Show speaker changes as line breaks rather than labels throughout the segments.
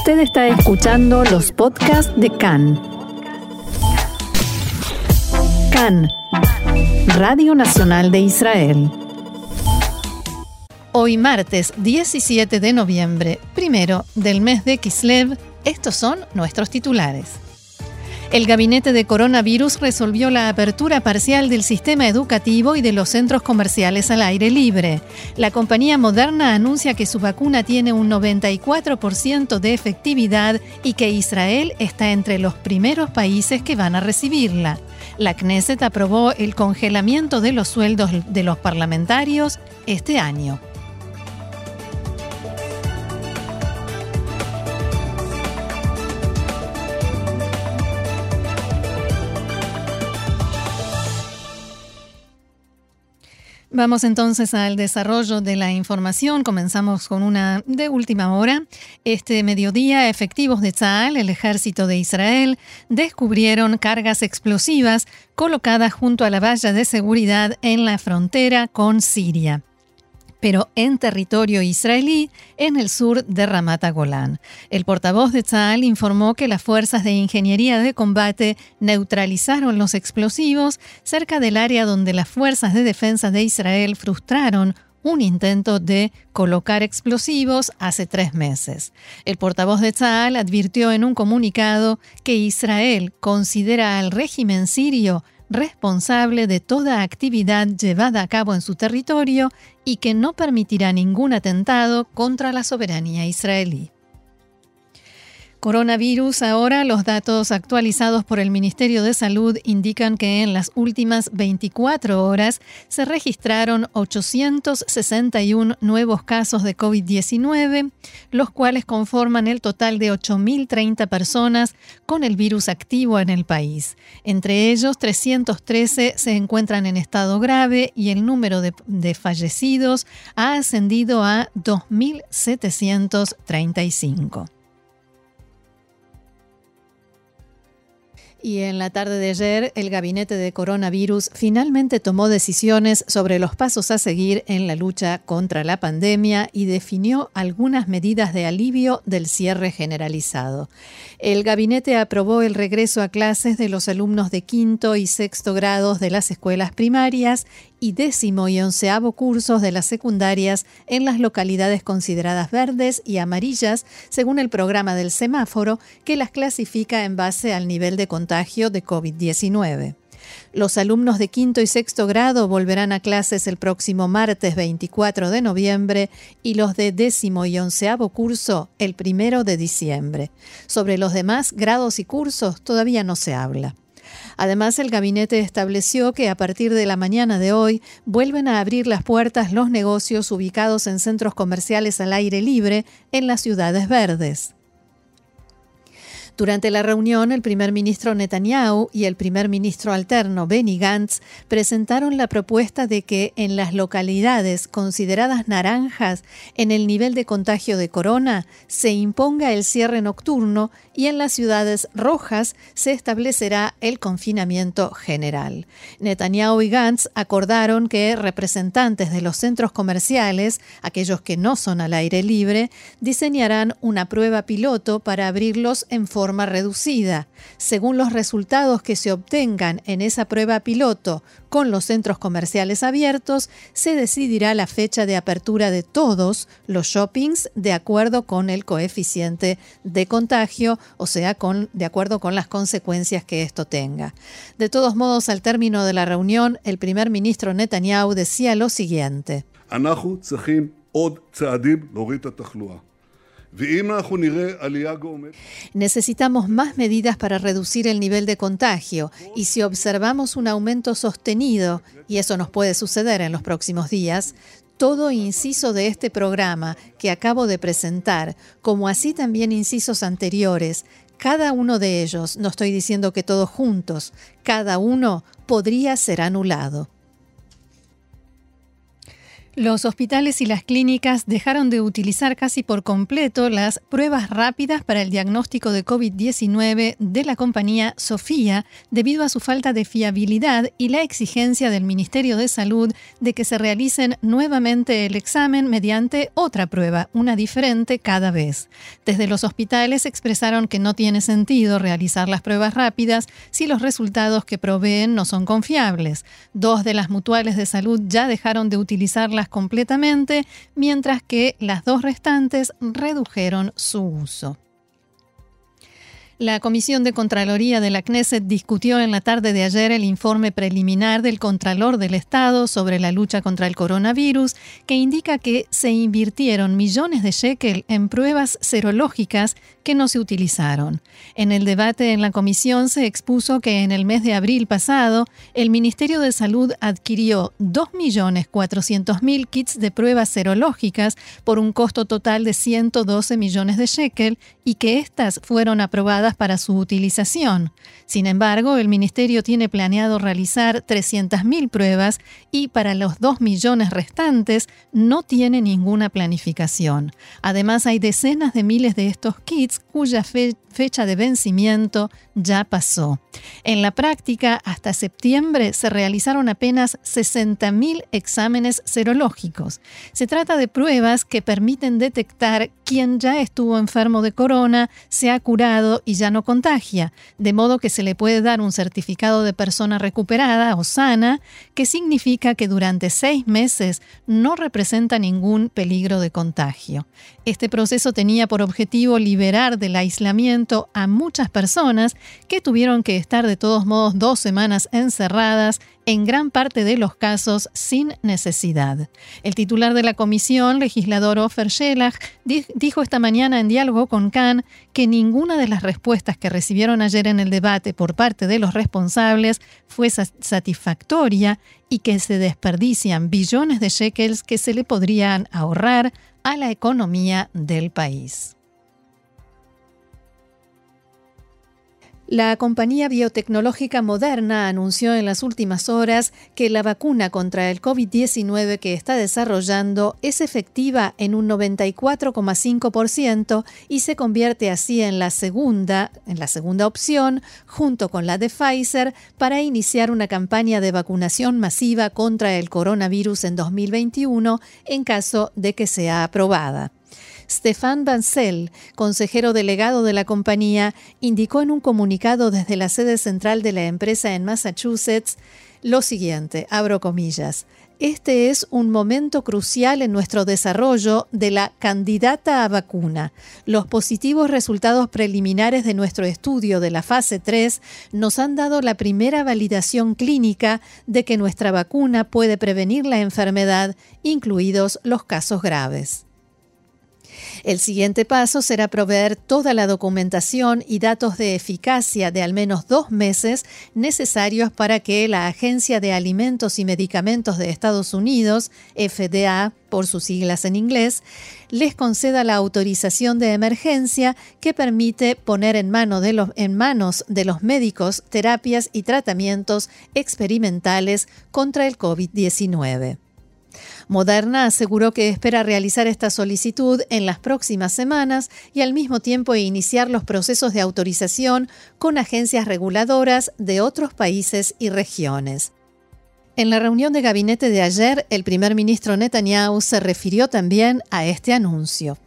Usted está escuchando los podcasts de CAN. CAN, Radio Nacional de Israel. Hoy martes 17 de noviembre, primero del mes de Kislev, estos son nuestros titulares. El gabinete de coronavirus resolvió la apertura parcial del sistema educativo y de los centros comerciales al aire libre. La compañía Moderna anuncia que su vacuna tiene un 94% de efectividad y que Israel está entre los primeros países que van a recibirla. La Knesset aprobó el congelamiento de los sueldos de los parlamentarios este año. Vamos entonces al desarrollo de la información. Comenzamos con una de última hora. Este mediodía, efectivos de Tzal, el ejército de Israel, descubrieron cargas explosivas colocadas junto a la valla de seguridad en la frontera con Siria pero en territorio israelí, en el sur de Ramat Golán. El portavoz de Tzal informó que las fuerzas de ingeniería de combate neutralizaron los explosivos cerca del área donde las fuerzas de defensa de Israel frustraron un intento de colocar explosivos hace tres meses. El portavoz de Tzal advirtió en un comunicado que Israel considera al régimen sirio responsable de toda actividad llevada a cabo en su territorio y que no permitirá ningún atentado contra la soberanía israelí. Coronavirus. Ahora los datos actualizados por el Ministerio de Salud indican que en las últimas 24 horas se registraron 861 nuevos casos de COVID-19, los cuales conforman el total de 8.030 personas con el virus activo en el país. Entre ellos, 313 se encuentran en estado grave y el número de, fallecidos ha ascendido a 2.735. Y en la tarde de ayer, el gabinete de coronavirus finalmente tomó decisiones sobre los pasos a seguir en la lucha contra la pandemia y definió algunas medidas de alivio del cierre generalizado. El gabinete aprobó el regreso a clases de los alumnos de quinto y sexto grados de las escuelas primarias y décimo y onceavo cursos de las secundarias en las localidades consideradas verdes y amarillas, según el programa del semáforo, que las clasifica en base al nivel de contagio de COVID-19. Los alumnos de quinto y sexto grado volverán a clases el próximo martes 24 de noviembre y los de décimo y onceavo curso el primero de diciembre. Sobre los demás grados y cursos todavía no se habla. Además, el gabinete estableció que a partir de la mañana de hoy vuelven a abrir las puertas los negocios ubicados en centros comerciales al aire libre en las ciudades verdes. Durante la reunión, el primer ministro Netanyahu y el primer ministro alterno Benny Gantz presentaron la propuesta de que en las localidades consideradas naranjas en el nivel de contagio de corona se imponga el cierre nocturno y en las ciudades rojas se establecerá el confinamiento general. Netanyahu y Gantz acordaron que representantes de los centros comerciales, aquellos que no son al aire libre, diseñarán una prueba piloto para abrirlos en forma reducida. Según los resultados que se obtengan en esa prueba piloto con los centros comerciales abiertos, se decidirá la fecha de apertura de todos los shoppings de acuerdo con el coeficiente de contagio, o sea, con, de acuerdo con las consecuencias que esto tenga. De todos modos, al término de la reunión, el primer ministro Netanyahu decía lo siguiente. Necesitamos más medidas para reducir el nivel de contagio y si observamos un aumento sostenido, y eso nos puede suceder en los próximos días, todo inciso de este programa que acabo de presentar, como así también incisos anteriores, cada uno de ellos, no estoy diciendo que todos juntos, cada uno podría ser anulado. Los hospitales y las clínicas dejaron de utilizar casi por completo las pruebas rápidas para el diagnóstico de COVID-19 de la compañía Sofía debido a su falta de fiabilidad y la exigencia del Ministerio de Salud de que se realicen nuevamente el examen mediante otra prueba, una diferente cada vez. Desde los hospitales expresaron que no tiene sentido realizar las pruebas rápidas si los resultados que proveen no son confiables. Dos de las mutuales de salud ya dejaron de utilizarlas completamente, mientras que las dos restantes redujeron su uso. La Comisión de Contraloría de la Knesset discutió en la tarde de ayer el informe preliminar del Contralor del Estado sobre la lucha contra el coronavirus, que indica que se invirtieron millones de shekel en pruebas serológicas que no se utilizaron. En el debate en la comisión se expuso que en el mes de abril pasado, el Ministerio de Salud adquirió 2.400.000 kits de pruebas serológicas por un costo total de 112 millones de shekel y que éstas fueron aprobadas para su utilización. Sin embargo, el Ministerio tiene planeado realizar 300.000 pruebas y para los 2 millones restantes no tiene ninguna planificación. Además, hay decenas de miles de estos kits cuya fecha de vencimiento ya pasó. En la práctica, hasta septiembre se realizaron apenas 60.000 exámenes serológicos. Se trata de pruebas que permiten detectar quién ya estuvo enfermo de corona, se ha curado y ya no contagia, de modo que se le puede dar un certificado de persona recuperada o sana, que significa que durante seis meses no representa ningún peligro de contagio. Este proceso tenía por objetivo liberar del aislamiento a muchas personas que tuvieron que estar de todos modos dos semanas encerradas en gran parte de los casos sin necesidad. El titular de la comisión, legislador Ofer Shelah, dijo esta mañana en diálogo con Khan que ninguna de las respuestas que recibieron ayer en el debate por parte de los responsables fue satisfactoria y que se desperdician billones de shekels que se le podrían ahorrar a la economía del país. La compañía biotecnológica Moderna anunció en las últimas horas que la vacuna contra el COVID-19 que está desarrollando es efectiva en un 94,5% y se convierte así en la segunda, en la segunda opción junto con la de Pfizer para iniciar una campaña de vacunación masiva contra el coronavirus en 2021 en caso de que sea aprobada. Stefan Bancel, consejero delegado de la compañía, indicó en un comunicado desde la sede central de la empresa en Massachusetts lo siguiente, abro comillas, este es un momento crucial en nuestro desarrollo de la candidata a vacuna. Los positivos resultados preliminares de nuestro estudio de la fase 3 nos han dado la primera validación clínica de que nuestra vacuna puede prevenir la enfermedad, incluidos los casos graves. El siguiente paso será proveer toda la documentación y datos de eficacia de al menos dos meses necesarios para que la Agencia de Alimentos y Medicamentos de Estados Unidos, FDA por sus siglas en inglés, les conceda la autorización de emergencia que permite poner en, en manos de los médicos terapias y tratamientos experimentales contra el COVID-19. Moderna aseguró que espera realizar esta solicitud en las próximas semanas y al mismo tiempo iniciar los procesos de autorización con agencias reguladoras de otros países y regiones. En la reunión de gabinete de ayer, el primer ministro Netanyahu se refirió también a este anuncio.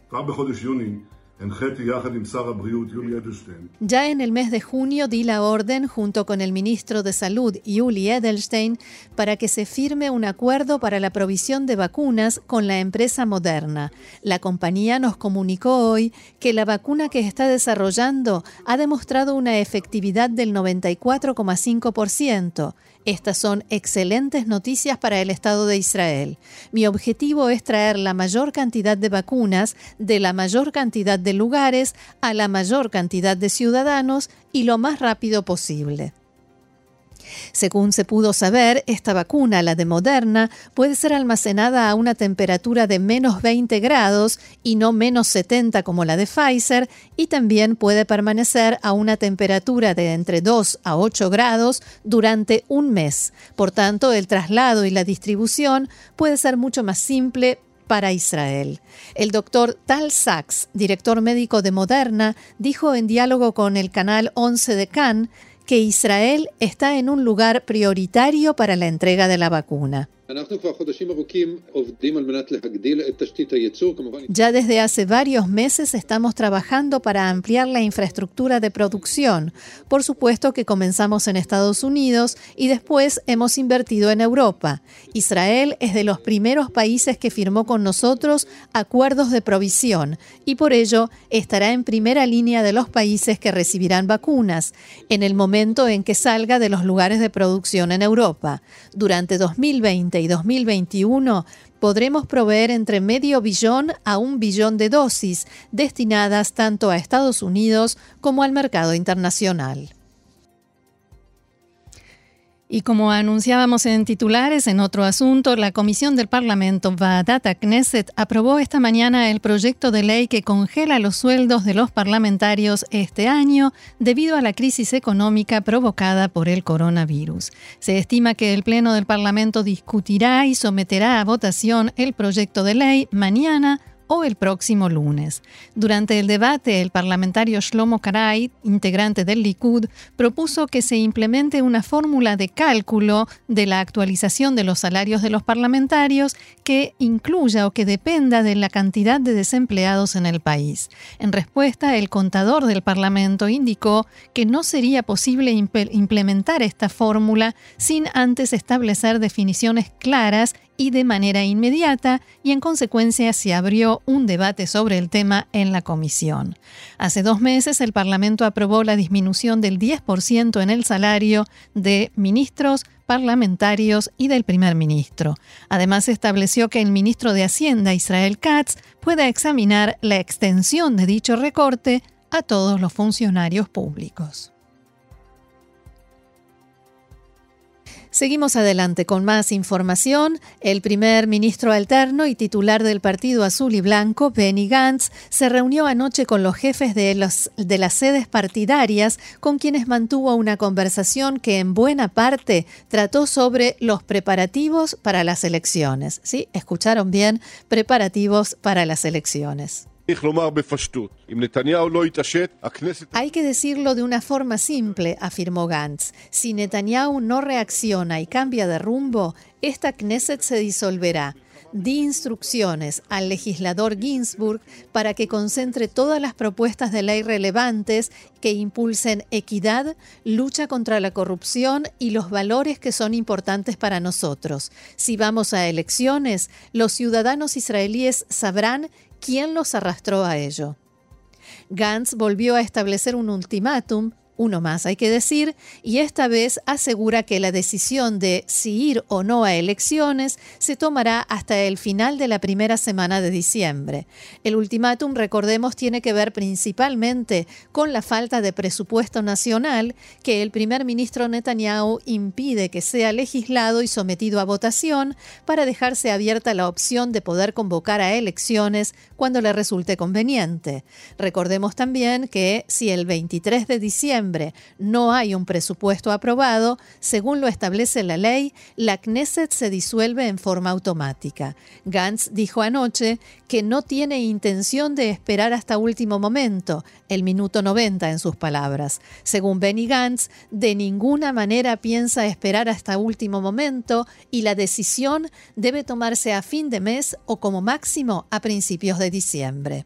Ya en el mes de junio di la orden junto con el ministro de Salud, Yuli Edelstein, para que se firme un acuerdo para la provisión de vacunas con la empresa Moderna. La compañía nos comunicó hoy que la vacuna que está desarrollando ha demostrado una efectividad del 94,5%. Estas son excelentes noticias para el Estado de Israel. Mi objetivo es traer la mayor cantidad de vacunas de la mayor cantidad de lugares a la mayor cantidad de ciudadanos y lo más rápido posible. Según se pudo saber, esta vacuna, la de Moderna, puede ser almacenada a una temperatura de menos 20 grados y no menos 70 como la de Pfizer, y también puede permanecer a una temperatura de entre 2 a 8 grados durante un mes. Por tanto, el traslado y la distribución puede ser mucho más simple para Israel. El doctor Tal Sachs, director médico de Moderna, dijo en diálogo con el canal 11 de Cannes que Israel está en un lugar prioritario para la entrega de la vacuna. Ya desde hace varios meses estamos trabajando para ampliar la infraestructura de producción. Por supuesto que comenzamos en Estados Unidos y después hemos invertido en Europa. Israel es de los primeros países que firmó con nosotros acuerdos de provisión y por ello estará en primera línea de los países que recibirán vacunas en el momento en que salga de los lugares de producción en Europa. Durante 2020 y 2021 podremos proveer entre medio billón a un billón de dosis destinadas tanto a Estados Unidos como al mercado internacional. Y como anunciábamos en titulares, en otro asunto, la Comisión del Parlamento Vaadata Knesset aprobó esta mañana el proyecto de ley que congela los sueldos de los parlamentarios este año debido a la crisis económica provocada por el coronavirus. Se estima que el Pleno del Parlamento discutirá y someterá a votación el proyecto de ley mañana el próximo lunes. Durante el debate, el parlamentario Shlomo Karay, integrante del Likud, propuso que se implemente una fórmula de cálculo de la actualización de los salarios de los parlamentarios que incluya o que dependa de la cantidad de desempleados en el país. En respuesta, el contador del Parlamento indicó que no sería posible implementar esta fórmula sin antes establecer definiciones claras y de manera inmediata y en consecuencia se abrió un debate sobre el tema en la comisión. Hace dos meses el Parlamento aprobó la disminución del 10% en el salario de ministros, parlamentarios y del primer ministro. Además, estableció que el ministro de Hacienda, Israel Katz, pueda examinar la extensión de dicho recorte a todos los funcionarios públicos. Seguimos adelante con más información. El primer ministro alterno y titular del Partido Azul y Blanco, Benny Gantz, se reunió anoche con los jefes de, de las sedes partidarias con quienes mantuvo una conversación que en buena parte trató sobre los preparativos para las elecciones. Sí, escucharon bien, preparativos para las elecciones. Hay que decirlo de una forma simple, afirmó Gantz. Si Netanyahu no reacciona y cambia de rumbo, esta Knesset se disolverá. Di instrucciones al legislador Ginsburg para que concentre todas las propuestas de ley relevantes que impulsen equidad, lucha contra la corrupción y los valores que son importantes para nosotros. Si vamos a elecciones, los ciudadanos israelíes sabrán quién los arrastró a ello. Gantz volvió a establecer un ultimátum uno más hay que decir, y esta vez asegura que la decisión de si ir o no a elecciones se tomará hasta el final de la primera semana de diciembre. El ultimátum, recordemos, tiene que ver principalmente con la falta de presupuesto nacional que el primer ministro Netanyahu impide que sea legislado y sometido a votación para dejarse abierta la opción de poder convocar a elecciones cuando le resulte conveniente. Recordemos también que si el 23 de no hay un presupuesto aprobado, según lo establece la ley, la Knesset se disuelve en forma automática. Gantz dijo anoche que no tiene intención de esperar hasta último momento, el minuto 90 en sus palabras. Según Benny Gantz, de ninguna manera piensa esperar hasta último momento y la decisión debe tomarse a fin de mes o como máximo a principios de diciembre.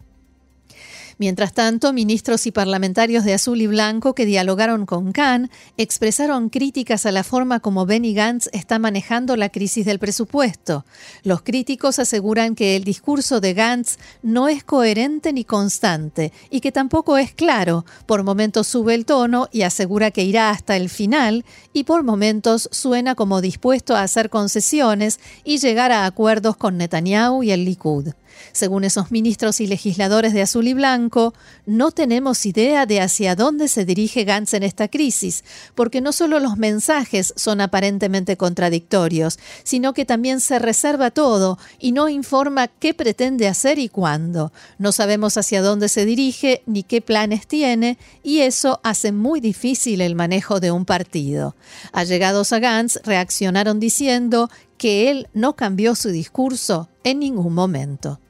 Mientras tanto, ministros y parlamentarios de Azul y Blanco que dialogaron con Khan expresaron críticas a la forma como Benny Gantz está manejando la crisis del presupuesto. Los críticos aseguran que el discurso de Gantz no es coherente ni constante y que tampoco es claro. Por momentos sube el tono y asegura que irá hasta el final y por momentos suena como dispuesto a hacer concesiones y llegar a acuerdos con Netanyahu y el Likud. Según esos ministros y legisladores de azul y blanco, no tenemos idea de hacia dónde se dirige Gantz en esta crisis, porque no solo los mensajes son aparentemente contradictorios, sino que también se reserva todo y no informa qué pretende hacer y cuándo. No sabemos hacia dónde se dirige ni qué planes tiene, y eso hace muy difícil el manejo de un partido. Allegados a Gantz reaccionaron diciendo que él no cambió su discurso en ningún momento.